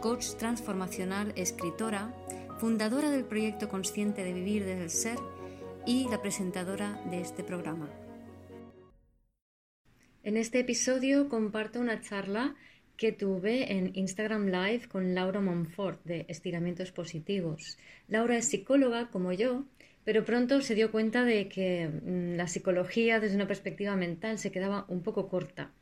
coach transformacional, escritora, fundadora del proyecto Consciente de Vivir desde el Ser y la presentadora de este programa. En este episodio comparto una charla que tuve en Instagram Live con Laura Monfort de Estiramientos Positivos. Laura es psicóloga como yo, pero pronto se dio cuenta de que mm, la psicología desde una perspectiva mental se quedaba un poco corta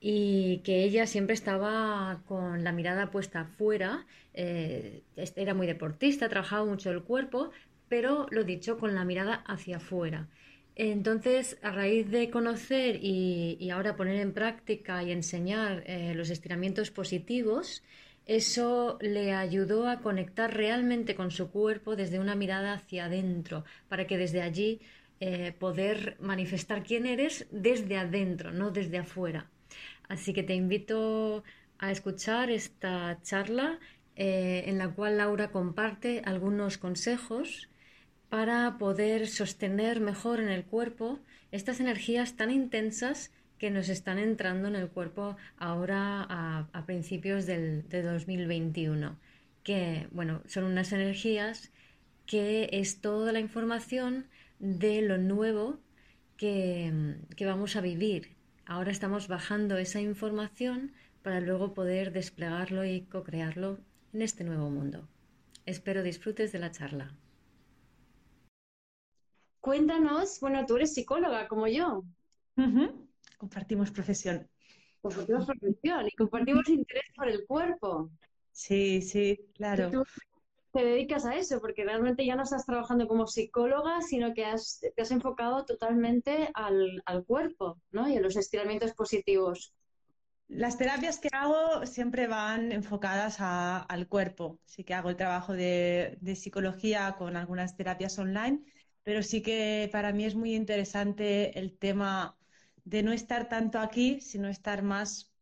y que ella siempre estaba con la mirada puesta afuera, eh, era muy deportista, trabajaba mucho el cuerpo, pero lo dicho, con la mirada hacia afuera. Entonces, a raíz de conocer y, ahora poner en práctica y enseñar eh, los estiramientos positivos, eso le ayudó a conectar realmente con su cuerpo desde una mirada hacia adentro, para que desde allí eh, poder manifestar quién eres desde adentro, no desde afuera. Así que te invito a escuchar esta charla eh, en la cual Laura comparte algunos consejos para poder sostener mejor en el cuerpo estas energías tan intensas que nos están entrando en el cuerpo ahora a, principios del, de 2021. Que, bueno, son unas energías que es toda la información de lo nuevo que, que vamos a vivir. Ahora estamos bajando esa información para luego poder desplegarlo y co-crearlo en este nuevo mundo. Espero disfrutes de la charla. Cuéntanos, bueno, tú eres psicóloga como yo. Compartimos profesión. Compartimos profesión y compartimos interés por el cuerpo. Sí, sí, claro. tú te dedicas a eso, porque realmente ya no estás trabajando como psicóloga, sino que te has enfocado totalmente al, cuerpo, ¿no? Y a los estiramientos positivos. Las terapias que hago siempre van enfocadas al cuerpo. Sí que hago el trabajo de, psicología con algunas terapias online, pero sí que para mí es muy interesante el tema de no estar tanto aquí, sino estar más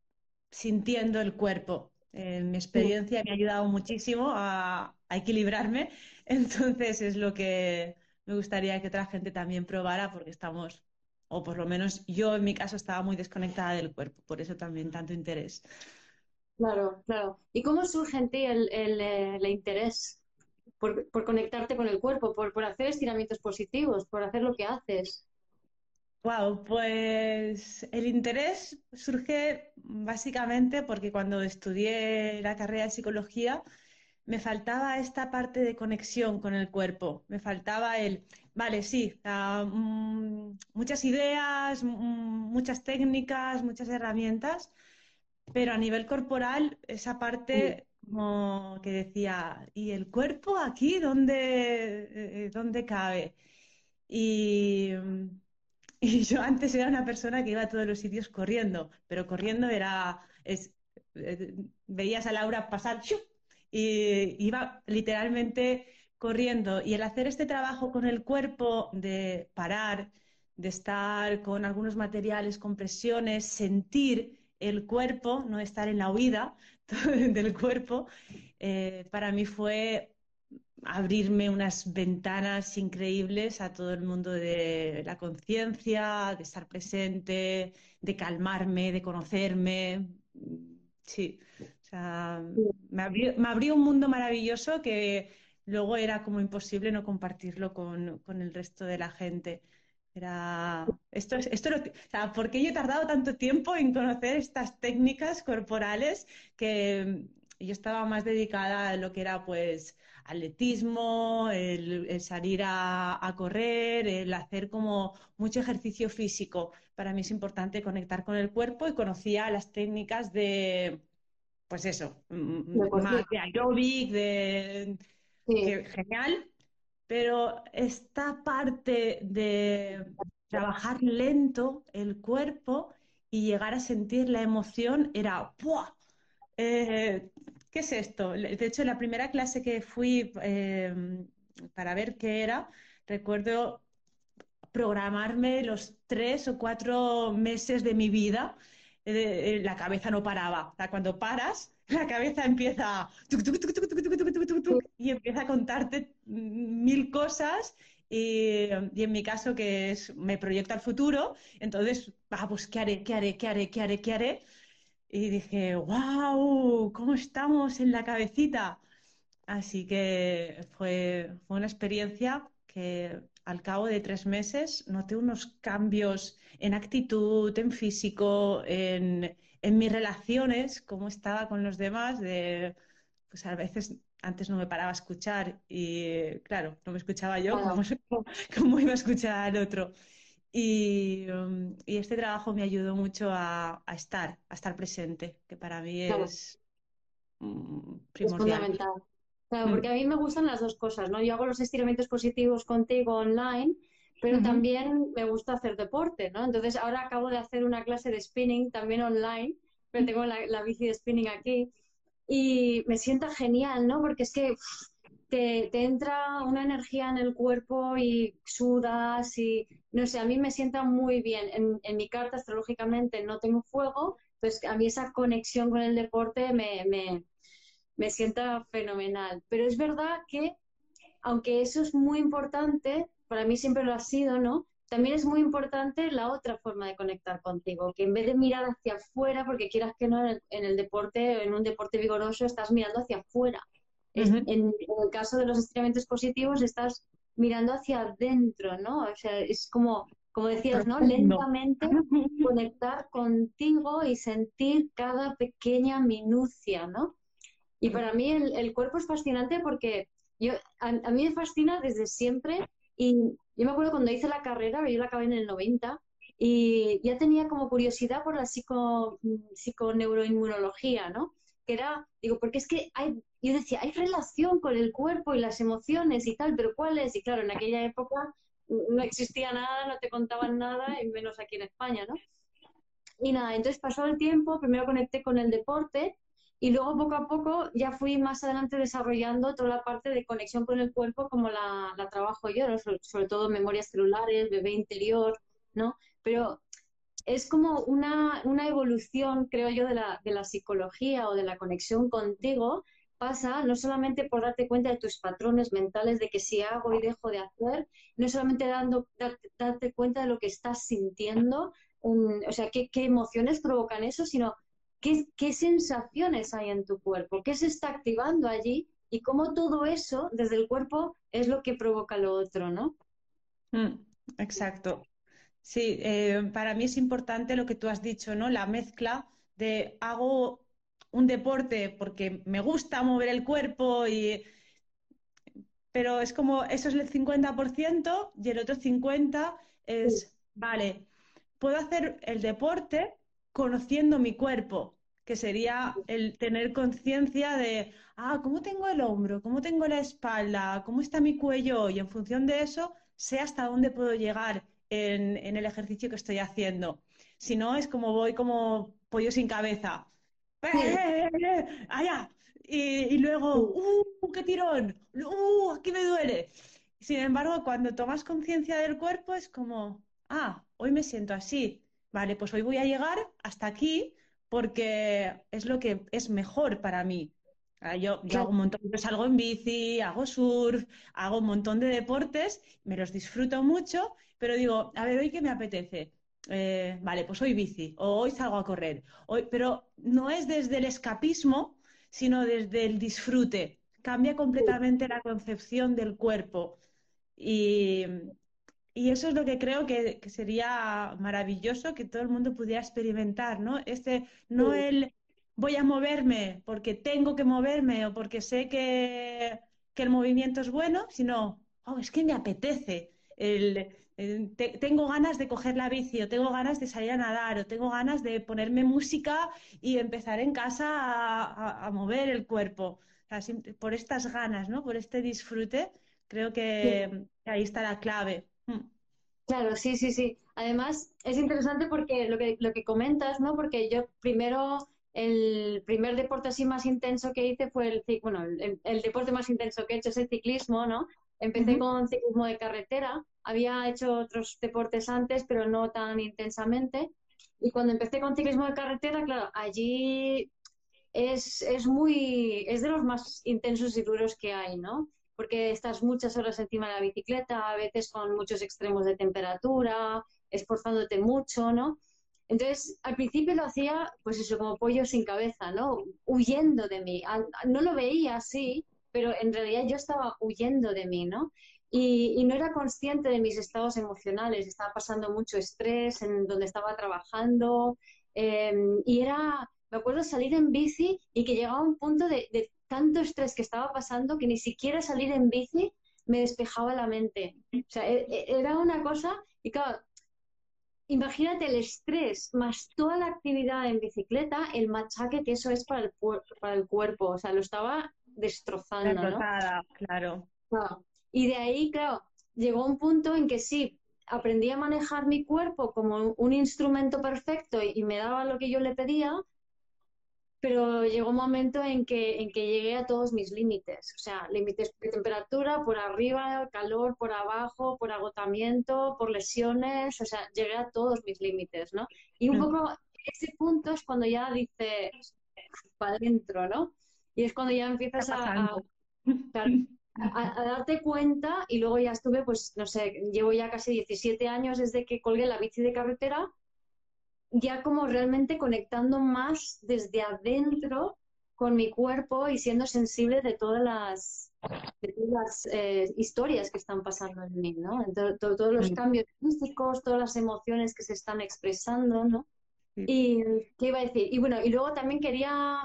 sintiendo el cuerpo. En mi experiencia me ha ayudado muchísimo a, equilibrarme, entonces es lo que me gustaría que otra gente también probara porque estamos, o por lo menos yo en mi caso estaba muy desconectada del cuerpo, por eso también tanto interés. Claro, claro. ¿Y cómo surge en ti el, el eh, interés por, conectarte con el cuerpo, por, hacer estiramientos positivos, por hacer lo que haces. Wow, pues el interés surge básicamente porque cuando estudié la carrera de psicología me faltaba esta parte de conexión con el cuerpo, me faltaba el, vale, sí, mm, muchas ideas, mm, muchas técnicas, muchas herramientas, pero a nivel corporal esa parte como que decía, ¿y el cuerpo aquí dónde, eh, cabe? Y, yo antes era una persona que iba a todos los sitios corriendo, pero corriendo era, es, eh, veías a Laura pasar y iba literalmente corriendo. Y el hacer este trabajo con el cuerpo de parar, de estar con algunos materiales, con presiones, sentir el cuerpo, no estar en la huida del cuerpo, eh, para mí fue abrirme unas ventanas increíbles a todo el mundo de la conciencia, de estar presente, de calmarme, de conocerme. Sí, me abrió, un mundo maravilloso que luego era como imposible no compartirlo con, con el resto de la gente. Era, esto, esto o sea, ¿por qué yo he tardado tanto tiempo en conocer estas técnicas corporales que yo estaba más dedicada a lo que era pues atletismo, el, salir a, correr, el hacer como mucho ejercicio físico. Para mí es importante conectar con el cuerpo y conocía las técnicas de, pues eso, más de aeróbic, de, genial, pero esta parte de trabajar lento el cuerpo y llegar a sentir la emoción era ¡pua! Eh, ¿qué es esto? De hecho, la primera clase que fui em, para ver qué era, recuerdo programarme los tres o cuatro meses de mi vida, eh, la cabeza no paraba. O sea, cuando paras, la cabeza empieza y empieza a contarte mil cosas y, en mi caso que es me proyecta al futuro, entonces, ah, pues ¿qué haré? ¿Qué haré? ¿Qué haré? ¿Qué haré? ¿Qué haré? Y dije, wow, ¿cómo estamos en la cabecita? Así que fue, fue una experiencia que al cabo de tres meses noté unos cambios en actitud, en físico, en, en mis relaciones, cómo estaba con los demás, de, pues a veces antes no me paraba a escuchar y claro, no me escuchaba yo, ¿cómo, iba a escuchar al otro? Y, um, y, este trabajo me ayudó mucho a, a, estar, a estar presente, que para mí es mm, primordial. Es fundamental. Claro, porque mm. a mí me gustan las dos cosas, ¿no? Yo hago los estiramientos positivos contigo online, pero también me gusta hacer deporte, ¿no? Entonces ahora acabo de hacer una clase de spinning también online, pero tengo la, la bici de spinning aquí y me sienta genial, ¿no? Porque es que te, entra una energía en el cuerpo y sudas y, no sé, a mí me sienta muy bien. En, en mi carta astrológicamente no tengo fuego, pues a mí esa conexión con el deporte me, me, me sienta fenomenal. Pero es verdad que, aunque eso es muy importante, para mí siempre lo ha sido, ¿no? También es muy importante la otra forma de conectar contigo, que en vez de mirar hacia afuera, porque quieras que no, en el, deporte, en un deporte vigoroso, estás mirando hacia afuera. En, el caso de los estiramientos positivos, estás mirando hacia adentro, ¿no? O sea, es como, como decías, ¿no? Lentamente conectar contigo y sentir cada pequeña minucia, ¿no? Y para mí el, cuerpo es fascinante porque yo, a, a, mí me fascina desde siempre y yo me acuerdo cuando hice la carrera, yo la acabé en el 90, y ya tenía como curiosidad por la psico, psiconeuroinmunología, ¿no? Que era, digo, porque es que hay, yo decía, hay relación con el cuerpo y las emociones y tal, pero ¿cuál es? Y claro, en aquella época no existía nada, no te contaban nada, y menos aquí en España, ¿no? Y nada, entonces pasó el tiempo, primero conecté con el deporte y luego poco a poco ya fui más adelante desarrollando toda la parte de conexión con el cuerpo como la, trabajo yo, sobre, todo memorias celulares, bebé interior, ¿no? Pero es como una, evolución, creo yo, de la, de la psicología o de la conexión contigo, pasa no solamente por darte cuenta de tus patrones mentales, de que si hago y dejo de hacer, no solamente dando, darte, cuenta de lo que estás sintiendo, o sea, qué, qué emociones provocan eso, sino ¿Qué, sensaciones hay en tu cuerpo? ¿Qué se está activando allí? Y cómo todo eso desde el cuerpo es lo que provoca lo otro, ¿no? Mm, exacto. Sí, eh, para mí es importante lo que tú has dicho, ¿no? La mezcla de hago un deporte porque me gusta mover el cuerpo y pero es como eso es el 50% y el otro 50 es vale, puedo hacer el deporte conociendo mi cuerpo, que sería el tener conciencia de, ah, ¿cómo tengo el hombro? ¿Cómo tengo la espalda? ¿Cómo está mi cuello? Y en función de eso, sé hasta dónde puedo llegar en, el ejercicio que estoy haciendo. Si no, es como voy como pollo sin cabeza. ¡Eh, allá! Y, luego, ¡uh, qué tirón! ¡uh, aquí me duele! Sin embargo, cuando tomas conciencia del cuerpo, es como, ah, hoy me siento así vale, pues hoy voy a llegar hasta aquí porque es lo que es mejor para mí. Ah, yo, hago un montón, yo salgo en bici, hago surf, hago un montón de deportes, me los disfruto mucho, pero digo, a ver, hoy qué me apetece. Eh, vale, pues hoy bici, o hoy salgo a correr. Hoy, pero no es desde el escapismo, sino desde el disfrute. Cambia completamente la concepción del cuerpo. Y, y eso es lo que creo que, sería maravilloso que todo el mundo pudiera experimentar, ¿no? Este, no el voy a moverme porque tengo que moverme o porque sé que, el movimiento es bueno, sino, oh, es que me apetece. El, tengo ganas de coger la bici o tengo ganas de salir a nadar o tengo ganas de ponerme música y empezar en casa a, mover el cuerpo. por estas ganas, ¿no? Por este disfrute, creo que ahí está la clave. Mm. Claro, sí, sí, sí. Además, es interesante porque lo que, lo que comentas, ¿no? Porque yo primero el primer deporte así más intenso que hice fue el, bueno, el, deporte más intenso que he hecho es el ciclismo, ¿no? Empecé con ciclismo de carretera, había hecho otros deportes antes, pero no tan intensamente. Y cuando empecé con ciclismo de carretera, claro, allí es, es muy, es de los más intensos y duros que hay, ¿no? Porque estás muchas horas encima de la bicicleta, a veces con muchos extremos de temperatura, esforzándote mucho, ¿no? Entonces, al principio lo hacía, pues eso, como pollo sin cabeza, ¿no? Huyendo de mí. No lo veía así, pero en realidad yo estaba huyendo de mí, ¿no? Y, no era consciente de mis estados emocionales. Estaba pasando mucho estrés en donde estaba trabajando. Em, y era, me acuerdo salir en bici y que llegaba un punto de, de tanto estrés que estaba pasando que ni siquiera salir en bici me despejaba la mente. O sea, e, e, era una cosa, y claro, imagínate el estrés más toda la actividad en bicicleta, el machaque que eso es para el, para el cuerpo. O sea, lo estaba destrozando. claro. Y de ahí, claro, llegó un punto en que sí, aprendí a manejar mi cuerpo como un instrumento perfecto y me daba lo que yo le pedía, pero llegó un momento en que, en que llegué a todos mis límites, o sea, límites de temperatura, por arriba, calor, por abajo, por agotamiento, por lesiones, o sea, llegué a todos mis límites, ¿no? Y un poco ese punto es cuando ya dices, para adentro, ¿no? Y es cuando ya empiezas a, a, darte cuenta y luego ya estuve, pues, no sé, llevo ya casi 17 años desde que colgué la bici de carretera ya como realmente conectando más desde adentro con mi cuerpo y siendo sensible de todas las, eh, historias que están pasando en mí, ¿no? todos los cambios físicos, todas las emociones que se están expresando, ¿no? Y, ¿qué iba a decir? Y bueno, y luego también quería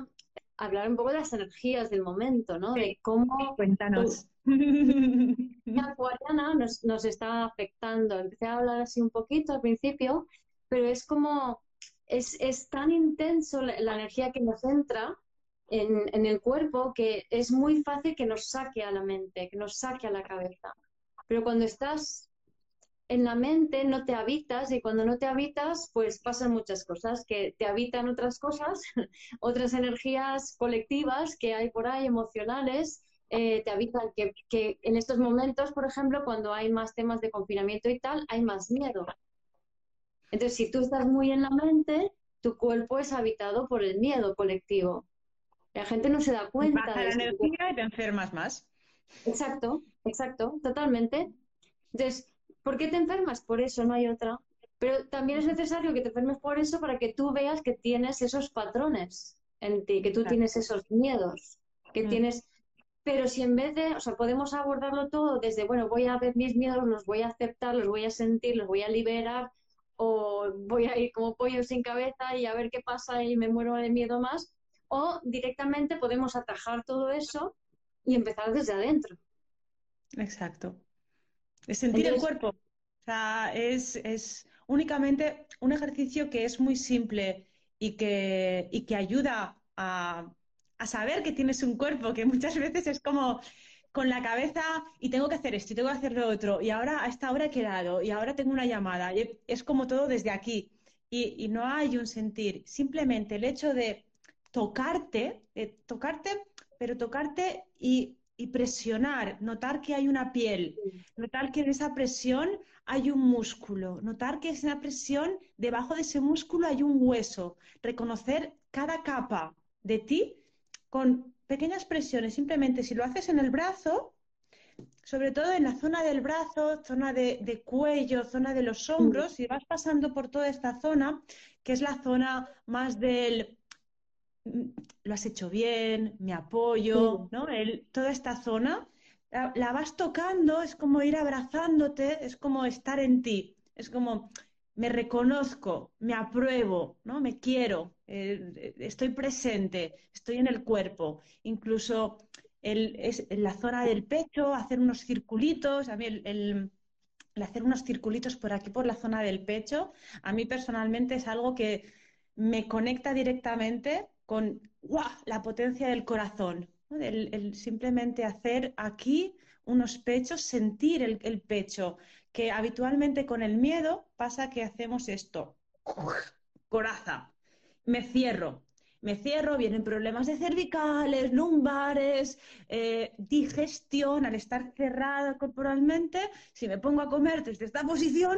hablar un poco de las energías del momento, ¿no? De cómo... Cuéntanos. La acuariana nos, nos está afectando. Empecé a hablar así un poquito al principio pero es como, es, es tan intenso la, energía que nos entra en, en, el cuerpo que es muy fácil que nos saque a la mente, que nos saque a la cabeza. Pero cuando estás en la mente no te habitas y cuando no te habitas pues pasan muchas cosas, que te habitan otras cosas, otras energías colectivas que hay por ahí, emocionales, eh, te habitan, que, que en estos momentos, por ejemplo, cuando hay más temas de confinamiento y tal, hay más miedo. Entonces, si tú estás muy en la mente, tu cuerpo es habitado por el miedo colectivo. La gente no se da cuenta. Baja la energía y te enfermas más. Exacto, exacto, totalmente. Entonces, ¿por qué te enfermas? Por eso, no hay otra. Pero también es necesario que te enfermes por eso para que tú veas que tienes esos patrones en ti, que tú tienes esos miedos, que mm. tienes... Pero si en vez de, o sea, podemos abordarlo todo desde, bueno, voy a ver mis miedos, los voy a aceptar, los voy a sentir, los voy a liberar, o voy a ir como pollo sin cabeza y a ver qué pasa y me muero de miedo más, o directamente podemos atajar todo eso y empezar desde adentro. Exacto. Es sentir el cuerpo. O sea, es, únicamente un ejercicio que es muy simple y que, y que ayuda a, a saber que tienes un cuerpo, que muchas veces es como con la cabeza y tengo que hacer esto y tengo que hacer lo otro y ahora a esta hora he quedado y ahora tengo una llamada. es como todo desde aquí y, no hay un sentir. Simplemente el hecho de tocarte, tocarte, pero tocarte y, presionar, notar que hay una piel, notar que en esa presión hay un músculo, notar que en esa presión debajo de ese músculo hay un hueso, reconocer cada capa de ti con pequeñas presiones, simplemente si lo haces en el brazo, sobre todo en la zona del brazo, zona de, cuello, zona de los hombros, y vas pasando por toda esta zona, que es la zona más del mm, lo has hecho bien, me apoyo, ¿no? toda esta zona, la, vas tocando, es como ir abrazándote, es como estar en ti, es como me reconozco, me apruebo, ¿no? Me quiero, eh, estoy presente, estoy en el cuerpo, incluso el, en la zona del pecho, hacer unos circulitos, a mí el, hacer unos circulitos por aquí, por la zona del pecho, a mí personalmente es algo que me conecta directamente con la potencia del corazón, el, simplemente hacer aquí unos pechos, sentir el, pecho, que habitualmente con el miedo pasa que hacemos esto, coraza, me cierro. me cierro, vienen problemas de cervicales, lumbares, eh, digestión, al estar cerrada corporalmente, si me pongo a comer desde esta posición,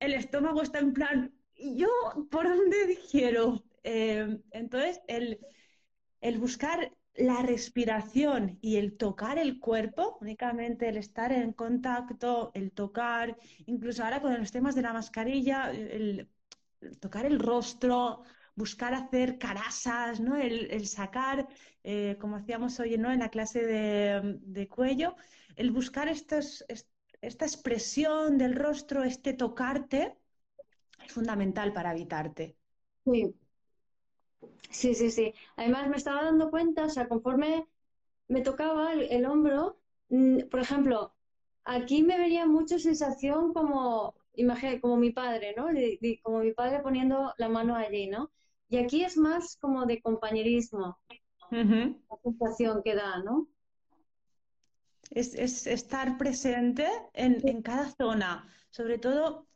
el estómago está en plan, ¿y yo por dónde digiero? Eh, entonces, el, el buscar la respiración y el tocar el cuerpo, únicamente el estar en contacto, el tocar, incluso ahora con los temas de la mascarilla, el, tocar el rostro, buscar hacer carasas, ¿no? el, sacar, eh, como hacíamos hoy ¿no? en la clase de, cuello, el buscar estos, esta expresión del rostro, este tocarte, es fundamental para habitarte. Sí. Sí, sí, sí. Además me estaba dando cuenta, o sea, conforme me tocaba el, hombro, mm, por ejemplo, aquí me vería mucho sensación como, imagen, como mi padre, ¿no? como mi padre poniendo la mano allí, ¿no? Y aquí es más como de compañerismo, la sensación que da, ¿no? Es, estar presente en, en cada zona, sobre todo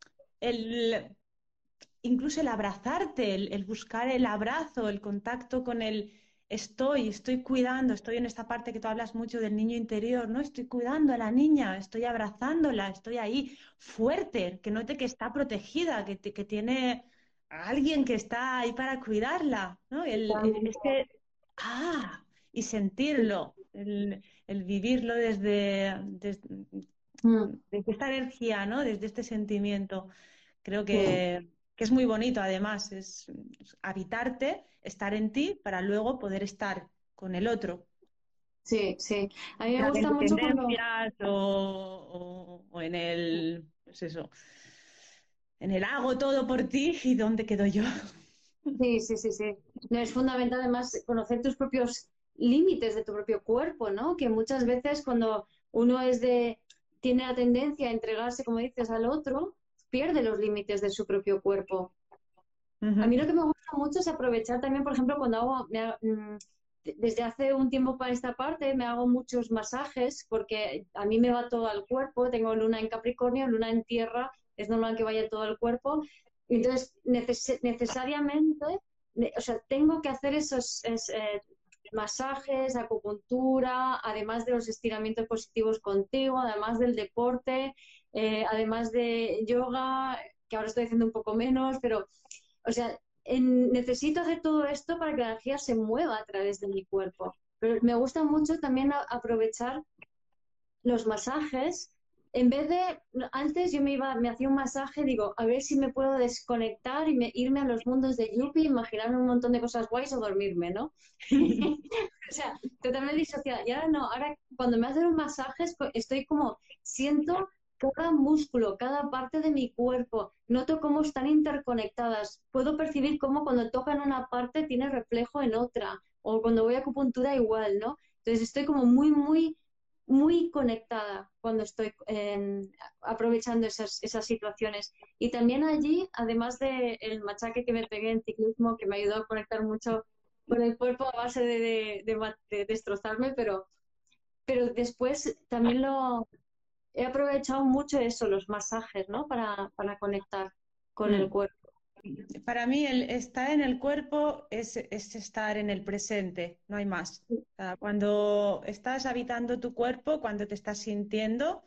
el incluso el abrazarte, el, buscar el abrazo, el contacto con el estoy, estoy cuidando, estoy en esta parte que tú hablas mucho del niño interior, ¿no? Estoy cuidando a la niña, estoy abrazándola, estoy ahí fuerte, que note que está protegida, que, que tiene a alguien que está ahí para cuidarla, ¿no? El, ah, y sentirlo, el, vivirlo desde, mm. desde, esta energía, ¿no? Desde este sentimiento. Creo que que es muy bonito además, es habitarte, estar en ti para luego poder estar con el otro. Sí, sí. A mí me gusta mucho cuando... o, o, en el, pues eso, en el hago todo por ti y dónde quedo yo. Sí, sí, sí, sí. No, es fundamental además conocer tus propios límites de tu propio cuerpo, ¿no? Que muchas veces cuando uno es de, tiene la tendencia a entregarse, como dices, al otro, pierde los límites de su propio cuerpo. A mí lo que me gusta mucho es aprovechar también, por ejemplo, cuando hago, mm, desde hace un tiempo para esta parte, me hago muchos masajes porque a mí me va todo al cuerpo, tengo luna en Capricornio, luna en tierra, es normal que vaya todo al cuerpo. Entonces, necesariamente, o sea, tengo que hacer esos eh, masajes, acupuntura, además de los estiramientos positivos contigo, además del deporte, eh, además de yoga, que ahora estoy haciendo un poco menos, pero, o sea, necesito hacer todo esto para que la energía se mueva a través de mi cuerpo. Pero me gusta mucho también aprovechar los masajes. En vez de, antes yo me iba, me hacía un masaje, digo, a ver si me puedo desconectar y me, irme a los mundos de Yuppie, imaginarme un montón de cosas guays o dormirme, ¿no? o sea, totalmente disociada. Y ahora no, ahora cuando me hacen un masaje estoy como, siento cada músculo, cada parte de mi cuerpo, noto cómo están interconectadas. Puedo percibir cómo cuando tocan una parte tiene reflejo en otra, o cuando voy a acupuntura igual, ¿no? Entonces estoy como muy, muy, muy conectada cuando estoy em, aprovechando esas, esas situaciones. Y también allí, además del el machaque que me pegué en ciclismo, que me ayudó a conectar mucho con el cuerpo a base de, de destrozarme, pero, pero después también lo, he aprovechado mucho eso, los masajes, ¿no? Para, conectar con el mm. cuerpo. Para mí, el estar en el cuerpo es, estar en el presente, no hay más. cuando estás habitando tu cuerpo, cuando te estás sintiendo,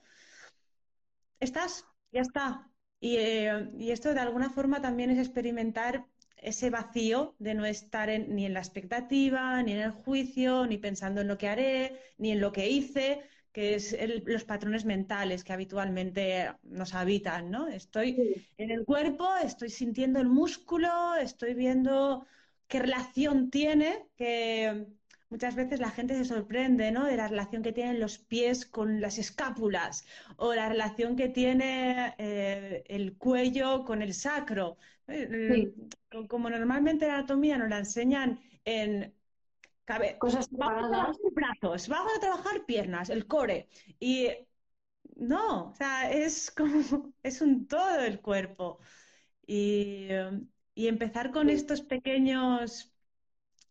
estás, ya está. Y, eh, y esto de alguna forma también es experimentar ese vacío de no estar ni en la expectativa, ni en el juicio, ni pensando en lo que haré, ni en lo que hice, que es los patrones mentales que habitualmente nos habitan, ¿no? Estoy en el cuerpo, estoy sintiendo el músculo, estoy viendo qué relación tiene, que muchas veces la gente se sorprende, ¿no? De la relación que tienen los pies con las escápulas o la relación que tiene eh, el cuello con el sacro. Eh, como normalmente la anatomía nos la enseñan en Cosas vamos a trabajar brazos, vamos a trabajar piernas, el core. Y no, o sea, es como, es un todo el cuerpo. Y, y empezar con estos pequeños,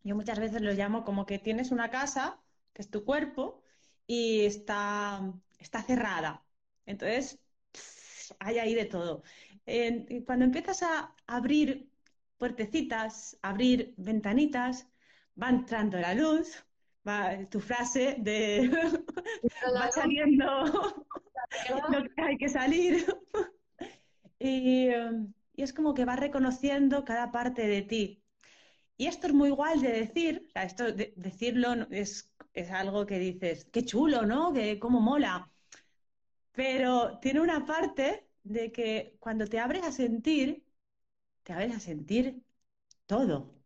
yo muchas veces los llamo como que tienes una casa, que es tu cuerpo, y está, está cerrada. Entonces, hay ahí de todo. cuando empiezas a abrir puertecitas, abrir ventanitas, va entrando la luz, va tu frase de va saliendo lo que hay que salir. y, y, es como que va reconociendo cada parte de ti. Y esto es muy igual de decir, o sea, esto de, decirlo es, es, algo que dices, qué chulo, ¿no? Que cómo mola. Pero tiene una parte de que cuando te abres a sentir, te abres a sentir todo.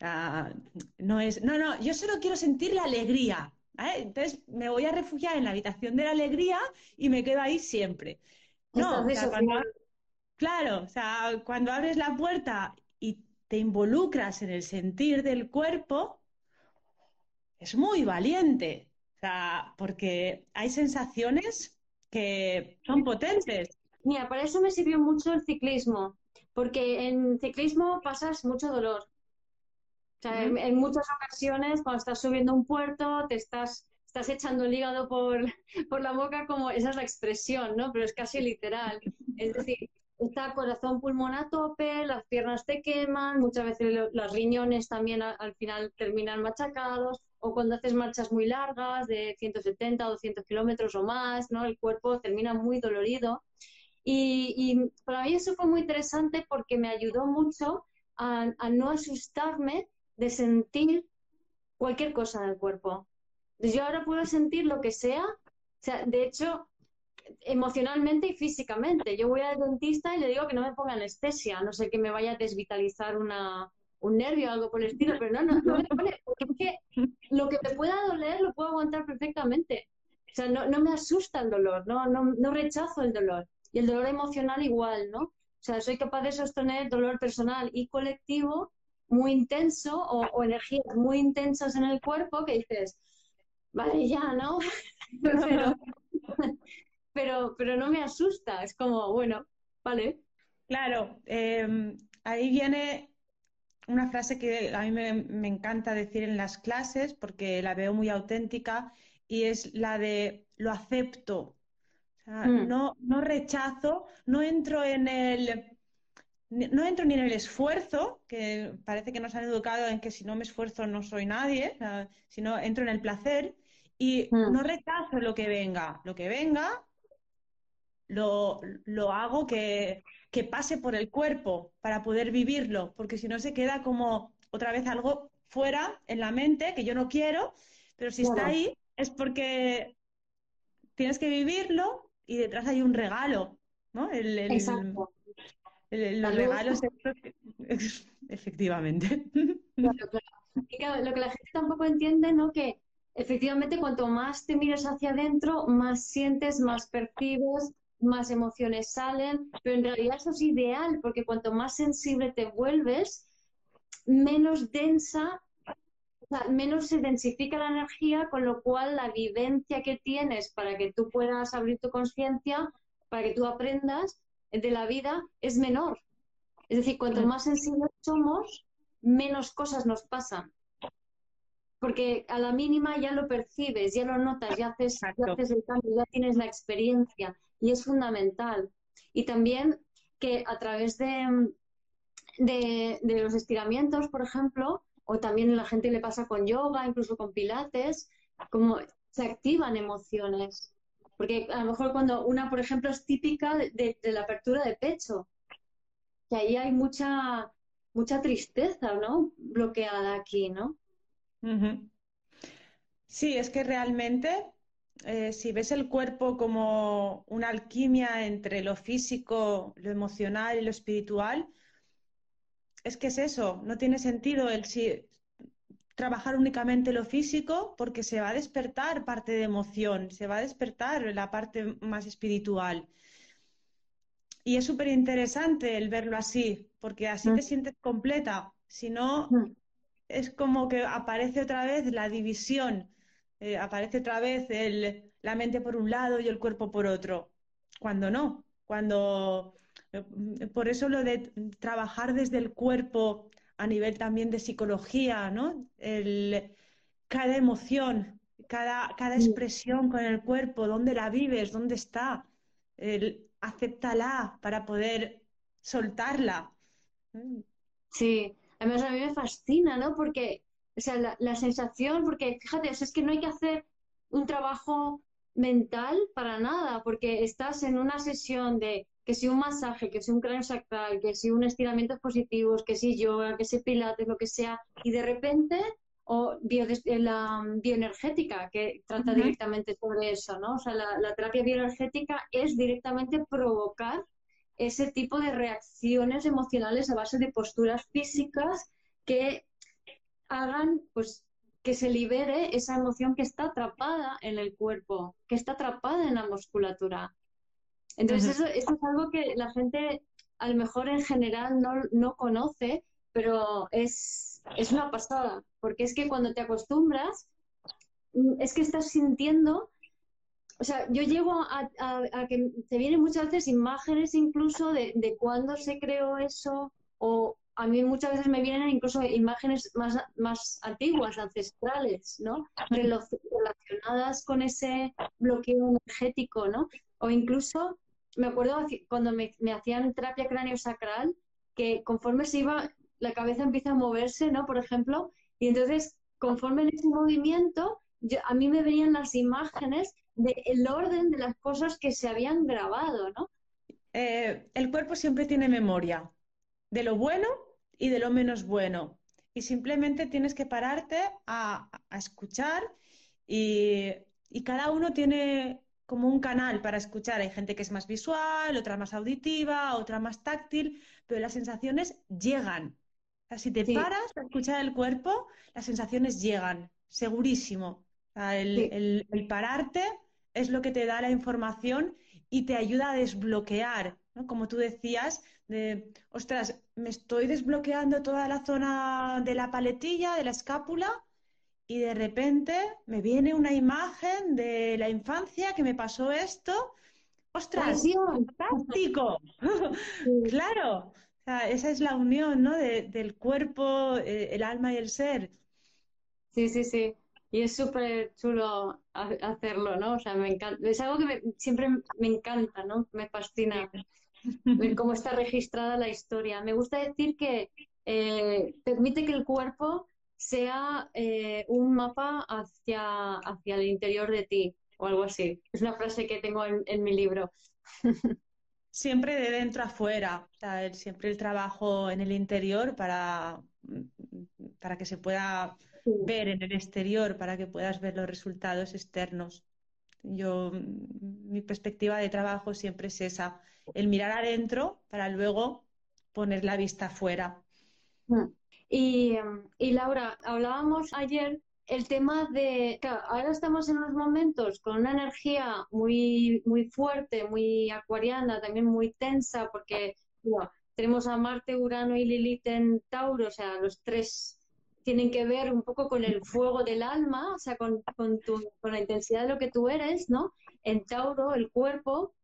No es, no, no, yo solo quiero sentir la alegría. Entonces me voy a refugiar en la habitación de la alegría y me quedo ahí siempre. No, claro, o sea, cuando abres la puerta y te involucras en el sentir del cuerpo, es muy valiente. O sea, porque hay sensaciones que son potentes. Mira, para eso me sirvió mucho el ciclismo, porque en ciclismo pasas mucho dolor. Sea, en, muchas ocasiones cuando estás subiendo un puerto te estás, estás echando el hígado por, por la boca como esa es la expresión, ¿no? Pero es casi literal. Es decir, está corazón pulmón a tope, las piernas te queman, muchas veces los riñones también al final terminan machacados, o cuando haces marchas muy largas de 170 o 200 kilómetros o más, ¿no? El cuerpo termina muy dolorido. Y, para mí eso fue muy interesante porque me ayudó mucho a, no asustarme de sentir cualquier cosa en el cuerpo. yo ahora puedo sentir lo que sea, o sea, de hecho, emocionalmente y físicamente. Yo voy al dentista y le digo que no me ponga anestesia, no sé que me vaya a desvitalizar una, un nervio o algo por el estilo, pero no, no, no me pone, porque lo que me pueda doler lo puedo aguantar perfectamente. O sea, no, no me asusta el dolor, no, no, no rechazo el dolor. Y el dolor emocional igual, ¿no? O sea, soy capaz de sostener dolor personal y colectivo muy intenso o, energías muy intensas en el cuerpo que dices, vale, ya, ¿no? pero, pero, no me asusta, es como, bueno, vale. Claro, em, ahí viene una frase que a mí me, me, encanta decir en las clases porque la veo muy auténtica y es la de lo acepto, Mm. no, no rechazo, no entro en el no entro ni en el esfuerzo, que parece que nos han educado en que si no me esfuerzo no soy nadie, sino entro en el placer y mm. no rechazo lo que venga. Lo que venga lo, lo hago que, que, pase por el cuerpo para poder vivirlo, porque si no se queda como otra vez algo fuera en la mente que yo no quiero, pero si está ahí es porque tienes que vivirlo y detrás hay un regalo, ¿no? El, Exacto. Los regalos, efectivamente. Claro, claro. lo que la gente tampoco entiende, ¿no? Que efectivamente cuanto más te miras hacia adentro, más sientes, más percibes, más emociones salen, pero en realidad eso es ideal, porque cuanto más sensible te vuelves, menos densa menos se densifica la energía, con lo cual la vivencia que tienes para que tú puedas abrir tu conciencia, para que tú aprendas de la vida, es menor. Es decir, cuanto más sensibles somos, menos cosas nos pasan. Porque a la mínima ya lo percibes, ya lo notas, ya haces, haces el cambio, ya tienes la experiencia y es fundamental. Y también que a través de, de, de los estiramientos, por ejemplo, o también a la gente le pasa con yoga, incluso con pilates, como se activan emociones. Porque a lo mejor cuando una, por ejemplo, es típica de, la apertura de pecho, que ahí hay mucha, mucha tristeza, ¿no? Bloqueada aquí, ¿no? Sí, es que realmente eh, si ves el cuerpo como una alquimia entre lo físico, lo emocional y lo espiritual, es que es eso, no tiene sentido el si trabajar únicamente lo físico porque se va a despertar parte de emoción, se va a despertar la parte más espiritual. Y es súper interesante el verlo así, porque así te mm. sientes completa. Si no, mm. es como que aparece otra vez la división, eh, aparece otra vez el, la mente por un lado y el cuerpo por otro. Cuando no, cuando por eso lo de trabajar desde el cuerpo a nivel también de psicología, ¿no? cada emoción, cada, cada expresión con el cuerpo, dónde la vives, dónde está, el, acéptala para poder soltarla. Sí, además a mí me fascina, ¿no? Porque O sea, la, sensación, porque fíjate, es que no hay que hacer un trabajo mental para nada, porque estás en una sesión de que si un masaje, que si un cráneo sacral, que si un estiramiento positivos, que si yoga, que si pilates, lo que sea, y de repente, o eh, la bioenergética, que trata directamente sobre eso, ¿no? O sea, la, la terapia bioenergética es directamente provocar ese tipo de reacciones emocionales a base de posturas físicas que hagan pues que se libere esa emoción que está atrapada en el cuerpo, que está atrapada en la musculatura. Entonces, eso, es algo que la gente a lo mejor en general no, no conoce, pero es, es, una pasada, porque es que cuando te acostumbras, mm, es que estás sintiendo, o sea, yo llego a, a, que te vienen muchas veces imágenes incluso de, de cuándo se creó eso o, a mí muchas veces me vienen incluso imágenes más, más antiguas, ancestrales, ¿no? Relacionadas con ese bloqueo energético, ¿no? O incluso, me acuerdo cuando me, hacían terapia cráneo-sacral, que conforme se iba, la cabeza empieza a moverse, ¿no? Por ejemplo, y entonces, conforme en ese movimiento, a mí me venían las imágenes del orden de las cosas que se habían grabado, ¿no? Eh, el cuerpo siempre tiene memoria de lo bueno y de lo menos bueno. Y simplemente tienes que pararte a, escuchar y, cada uno tiene como un canal para escuchar. Hay gente que es más visual, otra más auditiva, otra más táctil, pero las sensaciones llegan. si te paras a escuchar el cuerpo, las sensaciones llegan, segurísimo. el, el, pararte es lo que te da la información y te ayuda a desbloquear, ¿no? Como tú decías, de, ostras, me estoy desbloqueando toda la zona de la paletilla, de la escápula, y de repente me viene una imagen de la infancia que me pasó esto. ¡Ostras! ¡Fantástico! claro, esa es la unión ¿no? del cuerpo, eh, el alma y el ser. Sí, sí, sí. Y es súper chulo hacerlo, ¿no? O sea, me encanta. Es algo que siempre me encanta, ¿no? Me fascina ver cómo está registrada la historia. Me gusta decir que eh, permite que el cuerpo sea eh, un mapa hacia, hacia el interior de ti o algo así. Es una frase que tengo en, mi libro. Siempre de dentro a afuera, siempre el trabajo en el interior para, para que se pueda ver en el exterior, para que puedas ver los resultados externos. Yo, mi perspectiva de trabajo siempre es esa, el mirar adentro para luego poner la vista afuera. Mm. Y, Laura, hablábamos ayer el tema de, ahora estamos en unos momentos con una energía muy, muy fuerte, muy acuariana, también muy tensa, porque tenemos a Marte, Urano y Lilith en Tauro, o sea, los tres tienen que ver un poco con el fuego del alma, o sea, con, con, con la intensidad de lo que tú eres, ¿no? En Tauro, el cuerpo,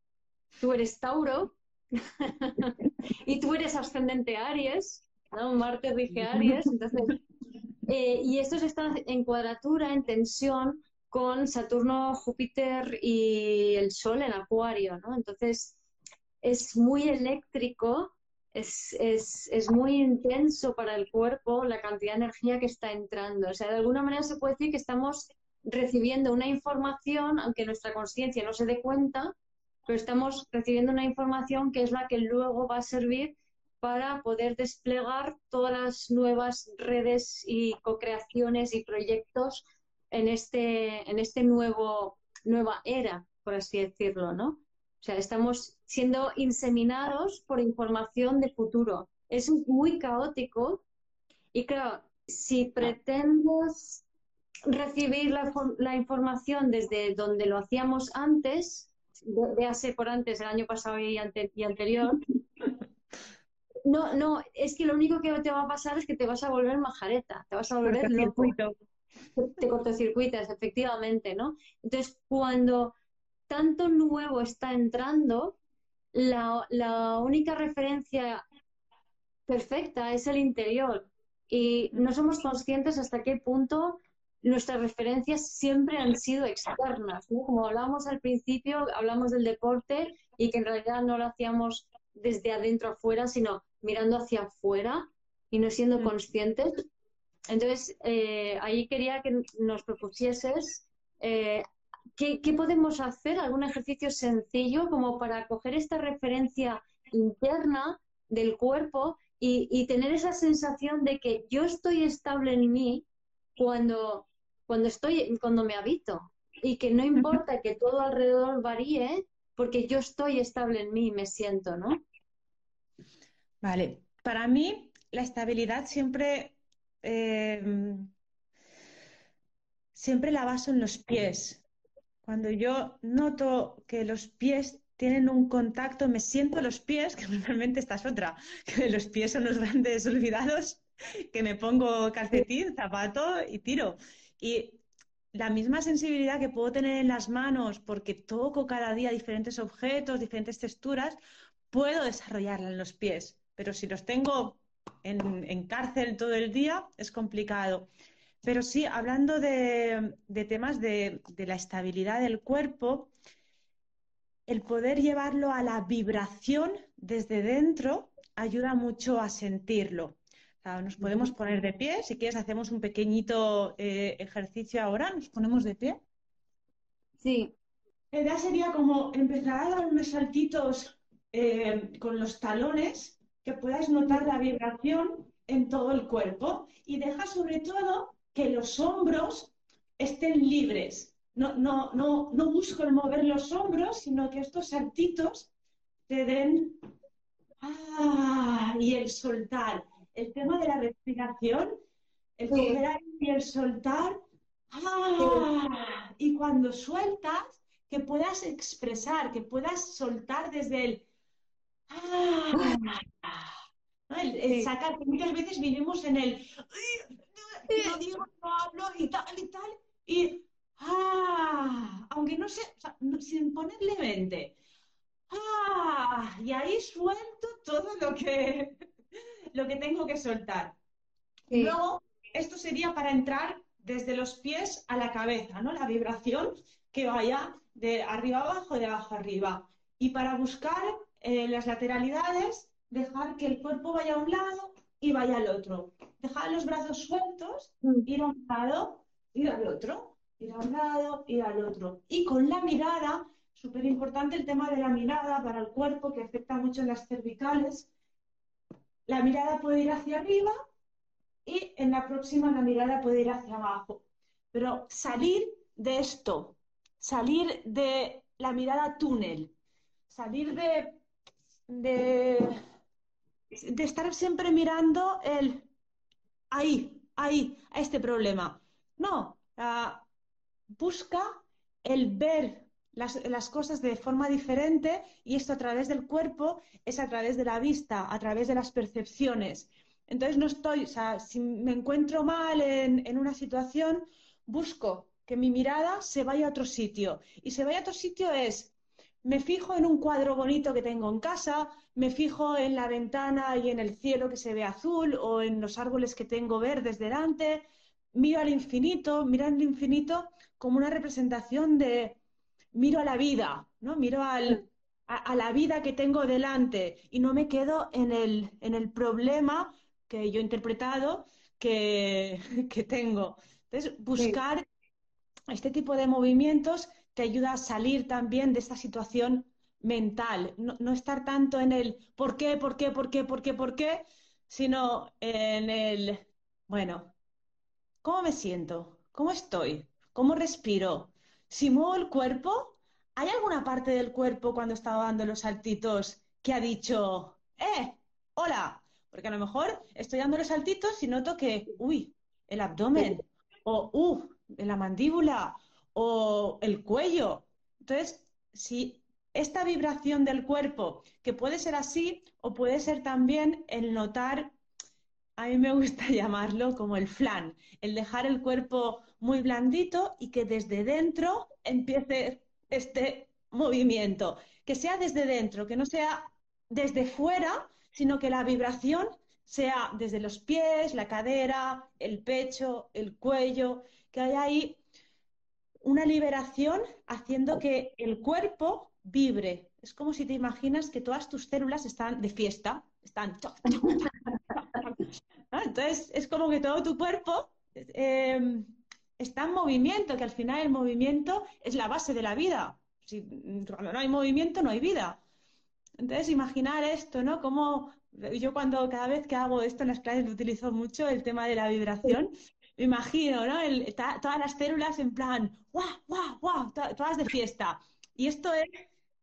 tú eres Tauro y tú eres ascendente Aries, ¿no? Marte rige Aries, entonces, eh, y esto está en cuadratura, en tensión con Saturno, Júpiter y el Sol en Acuario, ¿no? Entonces, es muy eléctrico, es, es, es, muy intenso para el cuerpo la cantidad de energía que está entrando. O sea, de alguna manera se puede decir que estamos recibiendo una información, aunque nuestra conciencia no se dé cuenta, pero estamos recibiendo una información que es la que luego va a servir para poder desplegar todas las nuevas redes y co-creaciones y proyectos en este, en este nuevo, nueva era, por así decirlo, ¿no? O sea, estamos siendo inseminados por información de futuro. Es muy caótico y claro, si pretendes recibir la, información desde donde lo hacíamos antes, véase por antes, el año pasado y, anterior. No, no, es que lo único que te va a pasar es que te vas a volver majareta, te vas a volver loco. Te cortocircuitas, efectivamente, ¿no? Entonces, cuando tanto nuevo está entrando, la, la única referencia perfecta es el interior. Y no somos conscientes hasta qué punto nuestras referencias siempre han sido externas. Como hablábamos al principio, hablamos del deporte y que en realidad no lo hacíamos desde adentro afuera, sino mirando hacia afuera y no siendo mm. conscientes. entonces, eh, ahí quería que nos propusieses eh, ¿qué, podemos hacer, algún ejercicio sencillo como para coger esta referencia interna del cuerpo y, tener esa sensación de que yo estoy estable en mí cuando, cuando estoy, cuando me habito y que no importa que todo alrededor varíe porque yo estoy estable en mí y me siento, ¿no? Vale, para mí la estabilidad siempre, eh, siempre la baso en los pies. Cuando yo noto que los pies tienen un contacto, me siento los pies, que normalmente esta es otra, que los pies son los grandes olvidados, que me pongo calcetín, zapato y tiro. Y la misma sensibilidad que puedo tener en las manos porque toco cada día diferentes objetos, diferentes texturas, puedo desarrollarla en los pies. Pero si los tengo en, cárcel todo el día, es complicado. Pero sí, hablando de, temas de, la estabilidad del cuerpo, el poder llevarlo a la vibración desde dentro ayuda mucho a sentirlo. nos podemos poner de pie, si quieres hacemos un pequeñito eh, ejercicio ahora, nos ponemos de pie. Sí. La idea sería como empezar a dar unos saltitos eh, con los talones, que puedas notar la vibración en todo el cuerpo y deja sobre todo que los hombros estén libres. No, no, no, no busco el mover los hombros, sino que estos saltitos te den ah, y el soltar. El tema de la respiración, el coger y el soltar. Ah, y cuando sueltas, que puedas expresar, que puedas soltar desde el ah, el, sacar, muchas veces vivimos en el no digo, no hablo y tal y tal, y ¡ah! aunque no sé, sin ponerle mente, ¡ah! y ahí suelto todo lo que, lo que tengo que soltar. Luego, esto sería para entrar desde los pies a la cabeza, ¿no? La vibración que vaya de arriba abajo, de abajo arriba. Y para buscar eh, las lateralidades, dejar que el cuerpo vaya a un lado y vaya al otro. Dejar los brazos sueltos, mm. ir a un lado, ir al otro, ir a un lado, ir al otro. Y con la mirada, súper importante el tema de la mirada para el cuerpo que afecta mucho en las cervicales. La mirada puede ir hacia arriba y en la próxima la mirada puede ir hacia abajo. Pero salir de esto, salir de la mirada túnel, salir de, de estar siempre mirando el ahí, ahí, a este problema. No, busca el ver las, cosas de forma diferente y esto a través del cuerpo es a través de la vista, a través de las percepciones. Entonces no estoy, o sea, si me encuentro mal en, en una situación, busco que mi mirada se vaya a otro sitio. Y se vaya a otro sitio es me fijo en un cuadro bonito que tengo en casa, me fijo en la ventana y en el cielo que se ve azul o en los árboles que tengo verdes delante, miro al infinito, miro al infinito como una representación de, miro a la vida, ¿no? Miro a, la vida que tengo delante y no me quedo en el, en el problema que yo he interpretado que, que tengo. Entonces, buscar este tipo de movimientos te ayuda a salir también de esta situación mental, no, estar tanto en el por qué, por qué, por qué, por qué, por qué, sino en el, bueno, ¿cómo me siento? ¿Cómo estoy? ¿Cómo respiro? Si muevo el cuerpo, ¿hay alguna parte del cuerpo cuando estaba dando los saltitos que ha dicho, eh, hola? Porque a lo mejor estoy dando los saltitos y noto que, uy, el abdomen, o, uh, la mandíbula, o el cuello. Entonces, si esta vibración del cuerpo, que puede ser así o puede ser también el notar, a mí me gusta llamarlo como el flan, el dejar el cuerpo muy blandito y que desde dentro empiece este movimiento, que sea desde dentro, que no sea desde fuera, sino que la vibración sea desde los pies, la cadera, el pecho, el cuello, que haya ahí una liberación haciendo que el cuerpo vibre. Es como si te imaginas que todas tus células están de fiesta, están... Entonces es como que todo tu cuerpo em, está en movimiento, que al final el movimiento es la base de la vida. Si, cuando no hay movimiento no hay vida. Entonces imaginar esto, ¿no? Como yo cuando cada vez que hago esto en las clases utilizo mucho el tema de la vibración. Me imagino, ¿no? todas las células en plan, ¡guau, guau, guau! Todas de fiesta. Y esto es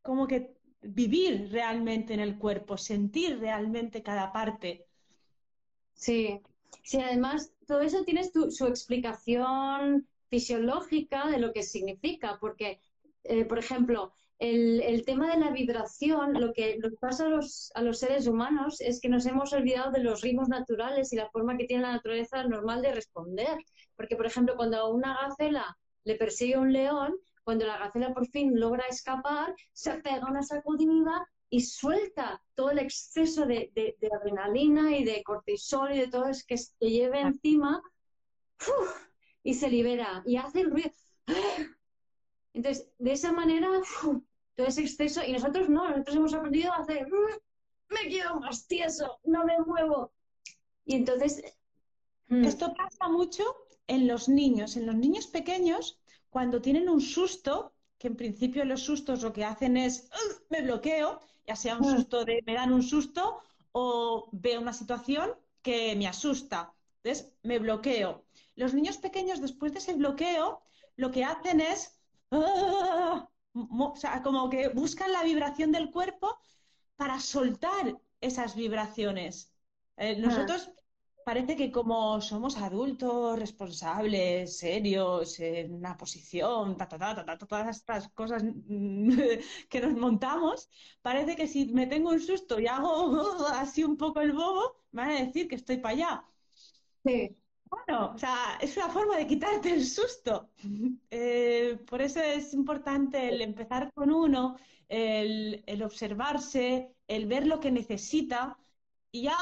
como que vivir realmente en el cuerpo, sentir realmente cada parte. Sí, sí, además todo eso tiene su explicación fisiológica de lo que significa, porque, eh, por ejemplo, el, tema de la vibración, lo que nos pasa a los, a los seres humanos es que nos hemos olvidado de los ritmos naturales y la forma que tiene la naturaleza normal de responder. Porque, por ejemplo, cuando a una gacela le persigue un león, cuando la gacela por fin logra escapar, se pega una sacudida y suelta todo el exceso de, adrenalina y de cortisol y de todo eso que se lleve encima y se libera y hace el ruido. Entonces, de esa manera, todo ese exceso, y nosotros no, nosotros hemos aprendido a hacer, me quedo más tieso, no me muevo. Y entonces... Mm. Esto pasa mucho en los niños, en los niños pequeños, cuando tienen un susto, que en principio los sustos lo que hacen es, me bloqueo, ya sea un mm. susto de me dan un susto o veo una situación que me asusta. Entonces, me bloqueo. Los niños pequeños, después de ese bloqueo, lo que hacen es ¡ah! O sea, como que buscan la vibración del cuerpo para soltar esas vibraciones. Eh, ah. nosotros parece que como somos adultos, responsables, serios, en una posición, todas estas cosas que nos montamos, parece que si me tengo un susto y hago así un poco el bobo, me van a decir que estoy para allá. Sí. Bueno, o sea, es una forma de quitarte el susto. Eh, por eso es importante el empezar con uno, el, observarse, el ver lo que necesita y ya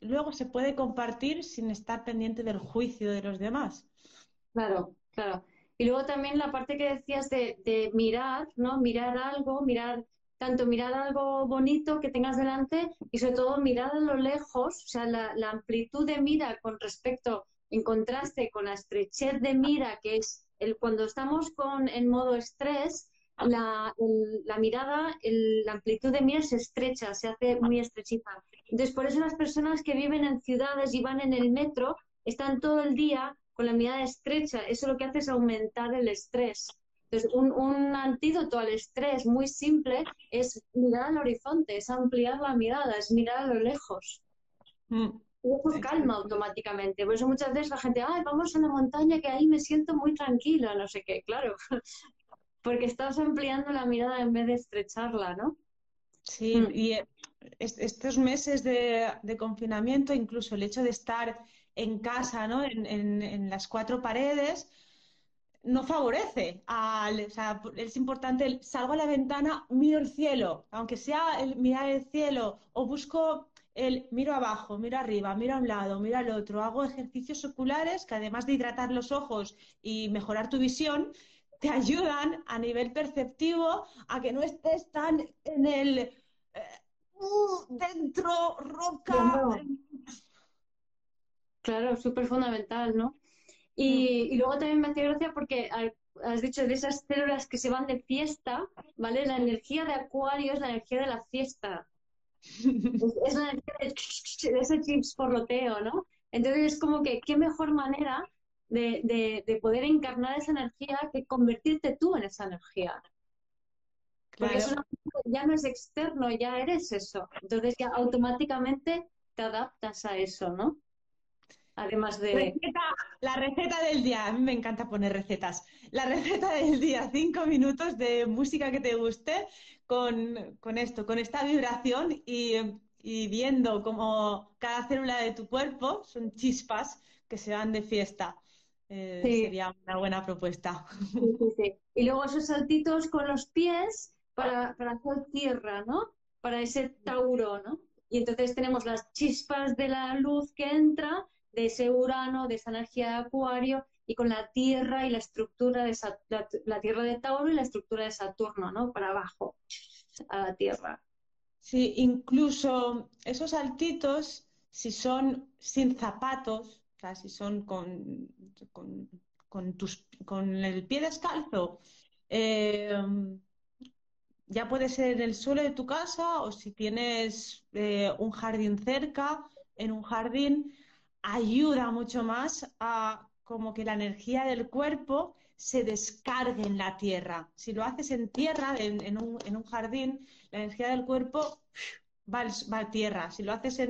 luego se puede compartir sin estar pendiente del juicio de los demás. Claro, claro. Y luego también la parte que decías de, mirar, ¿no? Mirar algo, mirar, tanto mirar algo bonito que tengas delante y sobre todo mirar a lo lejos, o sea, la, amplitud de mira con respecto en contraste con la estrechez de mira, que es el, cuando estamos con, en modo estrés, la, la mirada, la amplitud de mira se estrecha, se hace muy estrechita. Entonces, por eso las personas que viven en ciudades y van en el metro están todo el día con la mirada estrecha. Eso lo que hace es aumentar el estrés. Entonces, un, un antídoto al estrés muy simple es mirar al horizonte, es ampliar la mirada, es mirar a lo lejos. Mm eso calma automáticamente. Por eso muchas veces la gente, ay, vamos a la montaña que ahí me siento muy tranquila, no sé qué, claro. Porque estás ampliando la mirada en vez de estrecharla, ¿no? Sí, mm. y eh, estos meses de, confinamiento, incluso el hecho de estar en casa, ¿no? En, las cuatro paredes, no favorece. Al, o sea, es importante, salgo a la ventana, miro el cielo, aunque sea el, mirar el cielo, o busco el miro abajo, miro arriba, miro a un lado, miro al otro, hago ejercicios oculares que además de hidratar los ojos y mejorar tu visión, te ayudan a nivel perceptivo a que no estés tan en el eh, uh, dentro, roca. Claro, súper fundamental, ¿no? Y, y, luego también me hace gracia porque has dicho de esas células que se van de fiesta, ¿vale? La energía de Acuario es la energía de la fiesta es una de, ese chips porroteo, ¿no? Entonces es como que qué mejor manera de, poder encarnar esa energía que convertirte tú en esa energía. Porque ya no es externo, ya eres eso. Entonces ya automáticamente te adaptas a eso, ¿no? Además de... la receta del día, a mí me encanta poner recetas. La receta del día, cinco minutos de música que te guste con, esto, con esta vibración y, viendo como cada célula de tu cuerpo son chispas que se van de fiesta. Eh, sería una buena propuesta. y luego esos saltitos con los pies para, para hacer tierra, ¿no? Para ese tauro, ¿no? Y entonces tenemos las chispas de la luz que entra de ese Urano, de esa energía de Acuario, y con la Tierra y la estructura de la, Tierra de Tauro y la estructura de Saturno, ¿no? Para abajo, a la Tierra. Sí, incluso esos saltitos si son sin zapatos, o sea, si son con, con, el pie descalzo, eh, ya puede ser en el suelo de tu casa o si tienes eh, un jardín cerca, en un jardín, ayuda mucho más a como que la energía del cuerpo se descargue en la tierra. Si lo haces en tierra, en, un, jardín, la energía del cuerpo va, a tierra. Si lo haces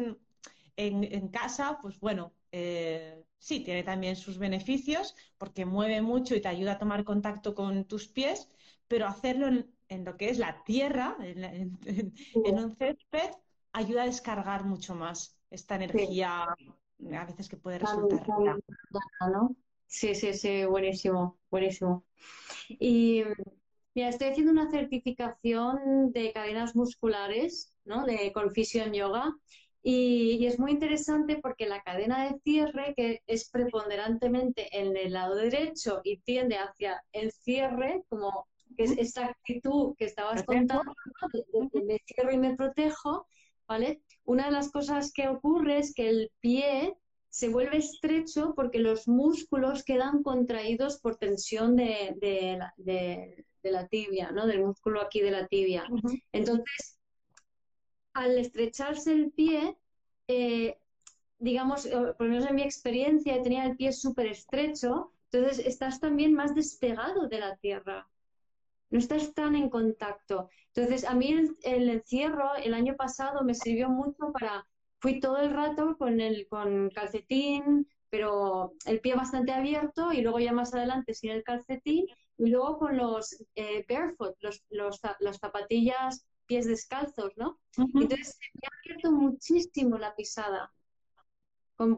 en, casa, pues bueno, eh, sí, tiene también sus beneficios porque mueve mucho y te ayuda a tomar contacto con tus pies, pero hacerlo en, lo que es la tierra, en, un césped, ayuda a descargar mucho más esta energía a veces que puede resultar Sí, sí, sí, buenísimo, buenísimo. Y mira, estoy haciendo una certificación de cadenas musculares, ¿no? De Confusion Yoga. Y, es muy interesante porque la cadena de cierre, que es preponderantemente en el lado derecho y tiende hacia el cierre, como que es esta actitud que estabas contando, me cierro y me protejo, ¿vale? Una de las cosas que ocurre es que el pie se vuelve estrecho porque los músculos quedan contraídos por tensión de, la, tibia, ¿no? Del músculo aquí de la tibia. Entonces, al estrecharse el pie, eh, digamos, eh, por lo menos en mi experiencia, tenía el pie súper estrecho, entonces estás también más despegado de la tierra. No estás tan en contacto. Entonces, a mí el encierro el año pasado me sirvió mucho para fui todo el rato con el con calcetín, pero el pie bastante abierto y luego ya más adelante sin el calcetín y luego con los eh, barefoot, los, los, las zapatillas pies descalzos, ¿no? Entonces me ha abierto muchísimo la pisada.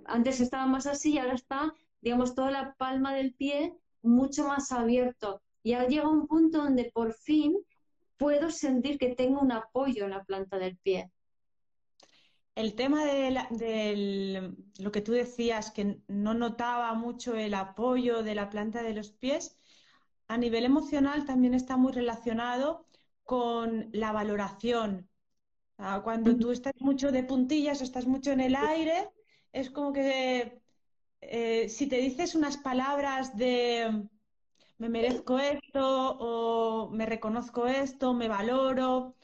antes estaba más así y ahora está, digamos, toda la palma del pie mucho más abierto. Y ahora llega un punto donde por fin puedo sentir que tengo un apoyo en la planta del pie. El tema de, lo que tú decías, que no notaba mucho el apoyo de la planta de los pies, a nivel emocional también está muy relacionado con la valoración. Cuando tú estás mucho de puntillas o estás mucho en el aire, es como que eh, si te dices unas palabras de me merezco esto o me reconozco esto, me valoro,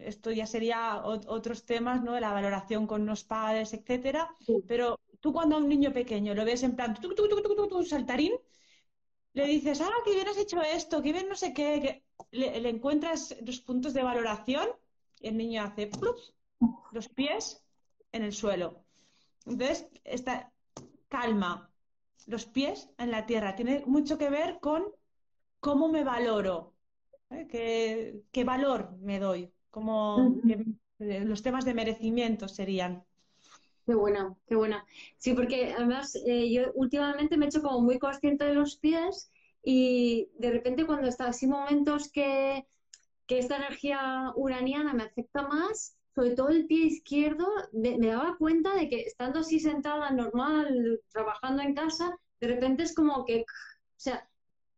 esto ya sería otros temas, ¿no? De la valoración con los padres, etcétera. Pero tú cuando a un niño pequeño lo ves en plan tu, saltarín, le dices, ah, qué bien has hecho esto, qué bien no sé qué, le, encuentras los puntos de valoración y el niño hace los pies en el suelo. Entonces, esta calma, los pies en la tierra, tiene mucho que ver con cómo me valoro, ¿eh? ¿Qué, valor me doy? Como eh, los temas de merecimiento serían. Qué buena, qué buena. Sí, porque además eh, yo últimamente me he hecho como muy consciente de los pies y de repente cuando está así momentos que, que esta energía uraniana me afecta más, sobre todo el pie izquierdo, me, daba cuenta de que estando así sentada normal, trabajando en casa, de repente es como que, o sea,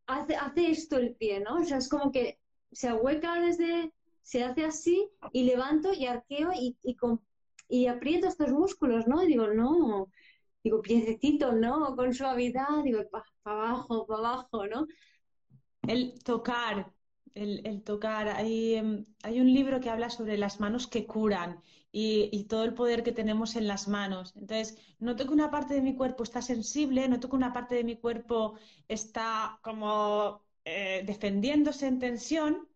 hace, hace esto el pie, ¿no? O sea, es como que se ahueca desde, se hace así y levanto y arqueo y, y, y aprieto estos músculos, ¿no? Y digo, no, digo, piececito, ¿no? Con suavidad, digo, para abajo, para abajo, ¿no? El tocar, el, tocar. Hay, em, hay, un libro que habla sobre las manos que curan y, todo el poder que tenemos en las manos. Entonces, noto que una parte de mi cuerpo está sensible, noto que una parte de mi cuerpo está como eh, defendiéndose en tensión,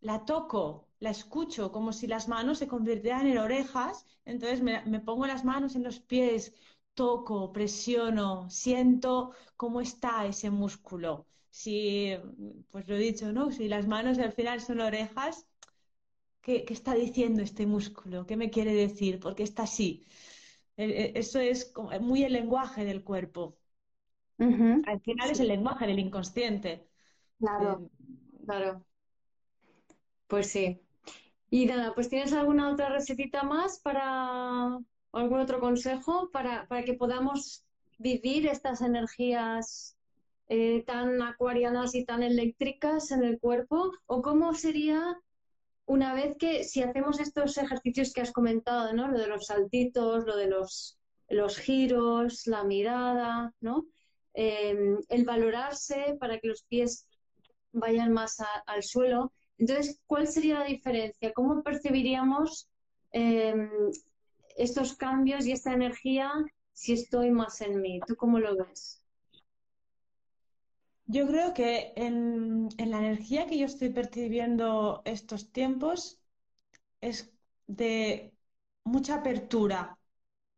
la toco, la escucho, como si las manos se convirtieran en orejas. Entonces me, me pongo las manos en los pies, toco, presiono, siento cómo está ese músculo si, pues lo he dicho, ¿no? Si las manos al final son orejas, ¿qué, está diciendo este músculo? ¿Qué me quiere decir? ¿Por qué está así? E, e, eso es muy el lenguaje del cuerpo. Al final es el lenguaje del inconsciente. Claro, claro. Pues sí. Y nada, pues ¿tienes alguna otra recetita más para algún otro consejo para, para que podamos vivir estas energías eh, tan acuarianas y tan eléctricas en el cuerpo? ¿O cómo sería una vez que si hacemos estos ejercicios que has comentado, ¿no? Lo de los saltitos, lo de los, los giros, la mirada, ¿no? Em, el valorarse para que los pies vayan más al suelo. Entonces, ¿cuál sería la diferencia? ¿Cómo percibiríamos em, estos cambios y esta energía si estoy más en mí? ¿Tú cómo lo ves? Yo creo que en, la energía que yo estoy percibiendo estos tiempos es de mucha apertura.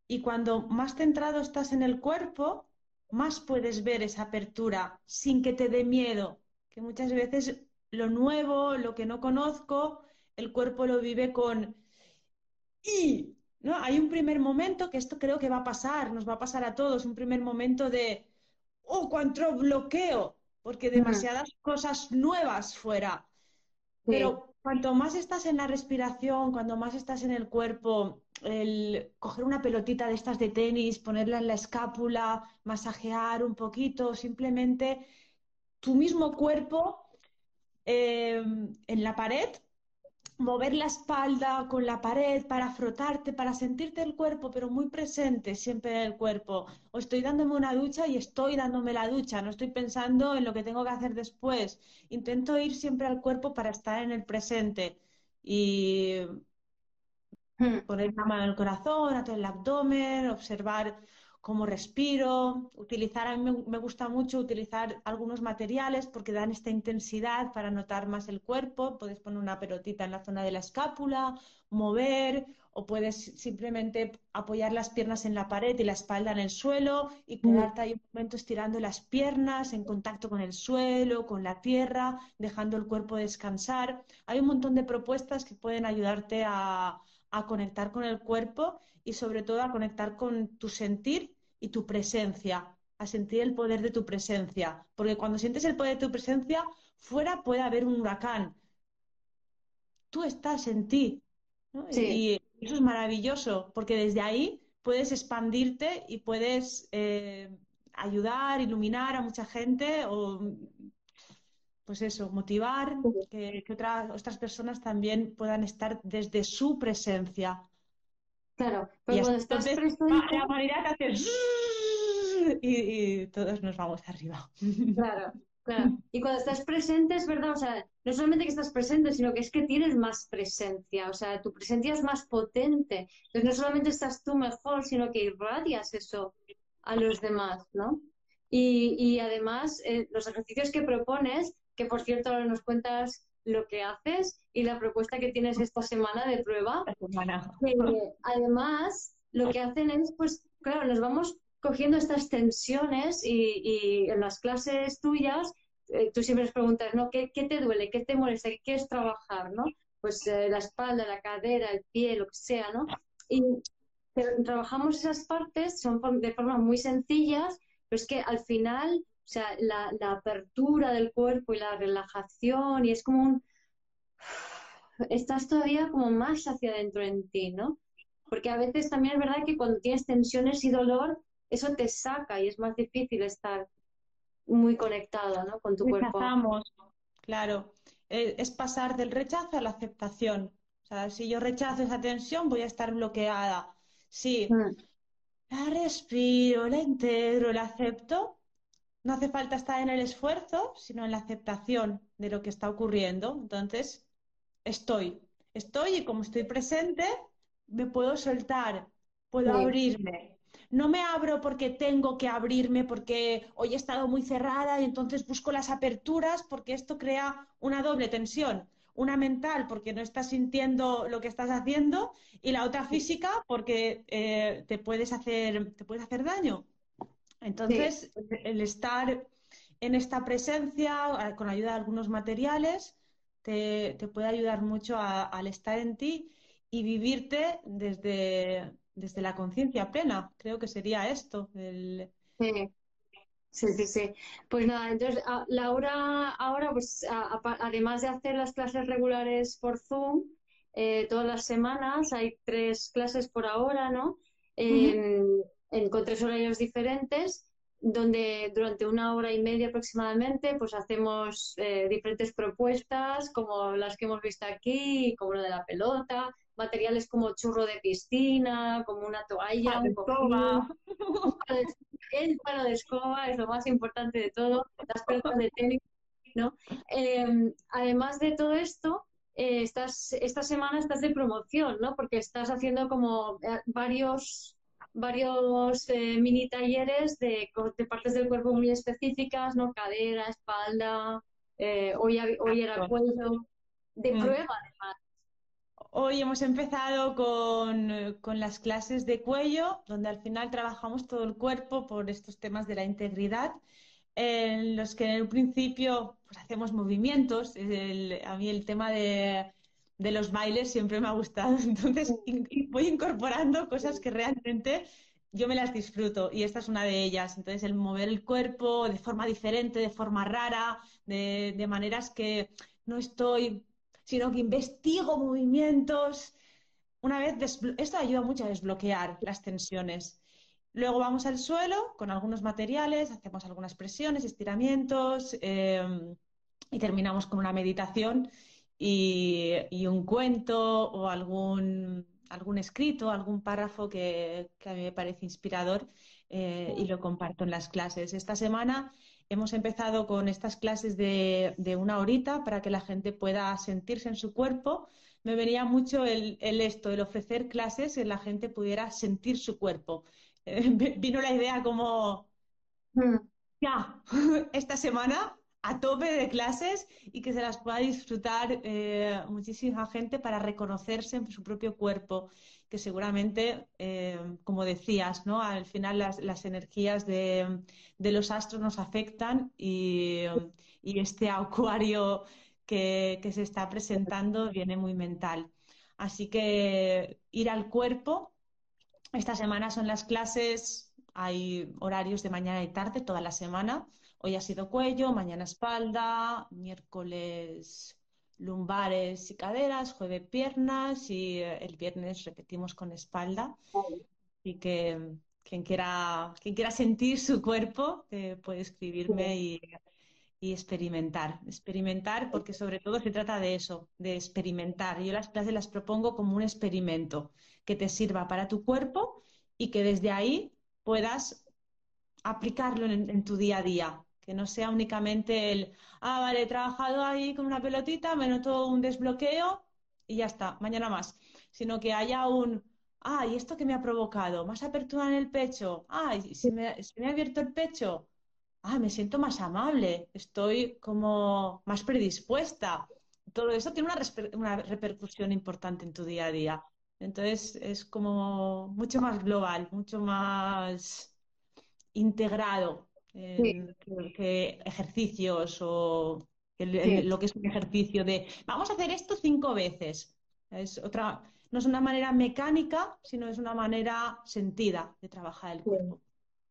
Y cuando más centrado estás en el cuerpo, más puedes ver esa apertura sin que te dé miedo. Que muchas veces lo nuevo, lo que no conozco, el cuerpo lo vive con y, ¿no? Hay un primer momento que esto creo que va a pasar, nos va a pasar a todos, un primer momento de, oh, cuánto bloqueo, porque demasiadas cosas nuevas fuera. Pero cuanto más estás en la respiración, cuando más estás en el cuerpo, el coger una pelotita de estas de tenis, ponerla en la escápula, masajear un poquito, simplemente tu mismo cuerpo eh, en la pared mover la espalda con la pared para frotarte, para sentirte el cuerpo, pero muy presente siempre en el cuerpo. O estoy dándome una ducha y estoy dándome la ducha, no estoy pensando en lo que tengo que hacer después. Intento ir siempre al cuerpo para estar en el presente y hmm. poner la mano en el corazón, atrás el abdomen, observar cómo respiro, utilizar, a mí me, gusta mucho utilizar algunos materiales porque dan esta intensidad para notar más el cuerpo, puedes poner una pelotita en la zona de la escápula, mover o puedes simplemente apoyar las piernas en la pared y la espalda en el suelo y quedarte ahí un momento estirando las piernas en contacto con el suelo, con la tierra, dejando el cuerpo descansar. Hay un montón de propuestas que pueden ayudarte a, a conectar con el cuerpo y sobre todo a conectar con tu sentir y tu presencia, a sentir el poder de tu presencia. Porque cuando sientes el poder de tu presencia, fuera puede haber un huracán. Tú estás en ti. Y eso es maravilloso, porque desde ahí puedes expandirte y puedes eh, ayudar, iluminar a mucha gente o pues eso, motivar que, otras, otras personas también puedan estar desde su presencia. Claro, pero cuando estás presente... La humanidad hace... Y, todos nos vamos arriba. Claro, claro. Y cuando estás presente es verdad, o sea, no solamente que estás presente, sino que es que tienes más presencia, o sea, tu presencia es más potente. Entonces no solamente estás tú mejor, sino que irradias eso a los demás, ¿no? Y, y además, eh, los ejercicios que propones que por cierto ahora nos cuentas lo que haces y la propuesta que tienes esta semana de prueba. además, lo que hacen es, pues, claro, nos vamos cogiendo estas tensiones y, en las clases tuyas, eh, tú siempre les preguntas, ¿no? ¿Qué, te duele? ¿Qué te molesta? ¿Qué quieres trabajar? ¿no? Pues eh, la espalda, la cadera, el pie, lo que sea, ¿no? Y trabajamos esas partes, son de forma muy sencillas, pero es que al final o sea, la, apertura del cuerpo y la relajación y es como un... Estás todavía como más hacia adentro en ti, ¿no? Porque a veces también es verdad que cuando tienes tensiones y dolor, eso te saca y es más difícil estar muy conectado, ¿no? Con tu cuerpo. Claro, eh, es pasar del rechazo a la aceptación. O sea, si yo rechazo esa tensión, voy a estar bloqueada. Sí, mm. la respiro, la integro, la acepto, no hace falta estar en el esfuerzo, sino en la aceptación de lo que está ocurriendo. Entonces, estoy, estoy y como estoy presente, me puedo soltar, puedo abrirme. No me abro porque tengo que abrirme, porque hoy he estado muy cerrada y entonces busco las aperturas, porque esto crea una doble tensión. Una mental porque no estás sintiendo lo que estás haciendo y la otra física porque eh, te, puedes hacer, te puedes hacer daño. Entonces, el estar en esta presencia, con ayuda de algunos materiales, te, puede ayudar mucho al estar en ti y vivirte desde, desde la conciencia plena. Creo que sería esto. Sí. Sí, sí, Pues nada, entonces Laura ahora, pues además de hacer las clases regulares por Zoom, eh, todas las semanas hay tres clases por ahora, ¿no? Con tres horarios diferentes. donde durante una hora y media aproximadamente pues hacemos eh, diferentes propuestas como las que hemos visto aquí, como lo de la pelota, materiales como churro de piscina, como una toalla, un escoba. el palo de escoba es lo más importante de todo, las pelotas de tenis, ¿no? Em, además de todo esto, eh, estás, esta semana estás de promoción, ¿no? Porque estás haciendo como eh, varios varios eh, mini talleres de, partes del cuerpo muy específicas, ¿no? Cadera, espalda, eh, hoy, hoy era cuello, de mm. prueba además. Hoy hemos empezado con, con, las clases de cuello, donde al final trabajamos todo el cuerpo por estos temas de la integridad, en los que en el principio pues, hacemos movimientos. a mí el tema de de los bailes siempre me ha gustado. Entonces voy incorporando cosas que realmente yo me las disfruto y esta es una de ellas. Entonces el mover el cuerpo de forma diferente, de forma rara, de, maneras que no estoy, sino que investigo movimientos. Una vez, esto ayuda mucho a desbloquear las tensiones. Luego vamos al suelo con algunos materiales, hacemos algunas presiones, estiramientos eh, y terminamos con una meditación y, un cuento o algún, algún escrito, algún párrafo que, a mí me parece inspirador eh, y lo comparto en las clases. Esta semana hemos empezado con estas clases de, una horita para que la gente pueda sentirse en su cuerpo. Me venía mucho el, esto, el ofrecer clases que la gente pudiera sentir su cuerpo. vino la idea como, mm. ya, esta semana a tope de clases y que se las pueda disfrutar eh, muchísima gente para reconocerse en su propio cuerpo, que seguramente, eh, como decías, ¿no? al final las, energías de, los astros nos afectan y, este acuario que, que, se está presentando viene muy mental. Así que ir al cuerpo, esta semana son las clases, hay horarios de mañana y tarde toda la semana Hoy ha sido cuello, mañana espalda, miércoles lumbares y caderas, jueves piernas y eh, el viernes repetimos con espalda. Y que quien quiera, quien quiera sentir su cuerpo eh, puede escribirme y, experimentar. Experimentar porque sobre todo se trata de eso, de experimentar. Yo las clases las propongo como un experimento que te sirva para tu cuerpo y que desde ahí puedas aplicarlo en tu día a día que no sea únicamente el, ah, vale, he trabajado ahí con una pelotita, me noto un desbloqueo y ya está, mañana más, sino que haya un, ah, ¿y esto que me ha provocado? Más apertura en el pecho, ah, se me, se me ha abierto el pecho, ah, me siento más amable, estoy como más predispuesta. Todo eso tiene una, una repercusión importante en tu día a día. Entonces es como mucho más global, mucho más integrado que, ejercicios o lo que es un ejercicio de vamos a hacer esto cinco veces. Es otra, no es una manera mecánica, sino es una manera sentida de trabajar el cuerpo.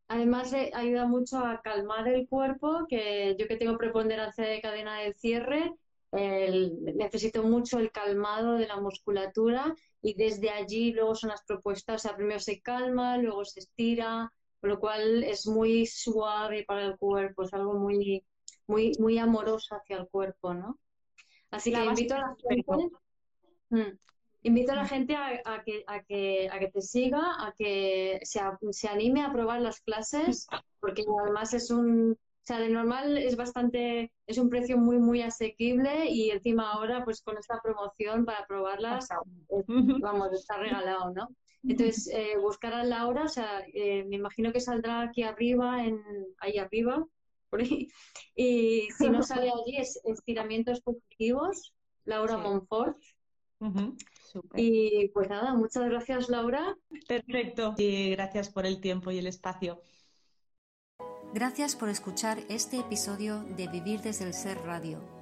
Además, ayuda mucho a calmar el cuerpo, que yo que tengo preponderancia de cadena de cierre, necesito mucho el calmado de la musculatura y desde allí luego son las propuestas, o sea, primero se calma, luego se estira, lo cual es muy suave para el cuerpo, es algo muy, muy, muy amoroso hacia el cuerpo, ¿no? Así que invito a la gente, mm, invito a la gente a, que, a, que, a que te siga, a que se, se anime a probar las clases, porque además es un, o sea, de normal es bastante, es un precio muy, muy asequible y encima ahora, pues con esta promoción para probarlas, vamos, está regalado, ¿no? Entonces, eh, buscar a Laura, o sea, eh, me imagino que saldrá aquí arriba, en, ahí arriba, por ahí. Y si no sale allí, es estiramientos positivos, Laura Monfort. Y pues nada, muchas gracias, Laura. Perfecto. Y gracias por el tiempo y el espacio. Gracias por escuchar este episodio de Vivir desde el Ser Radio.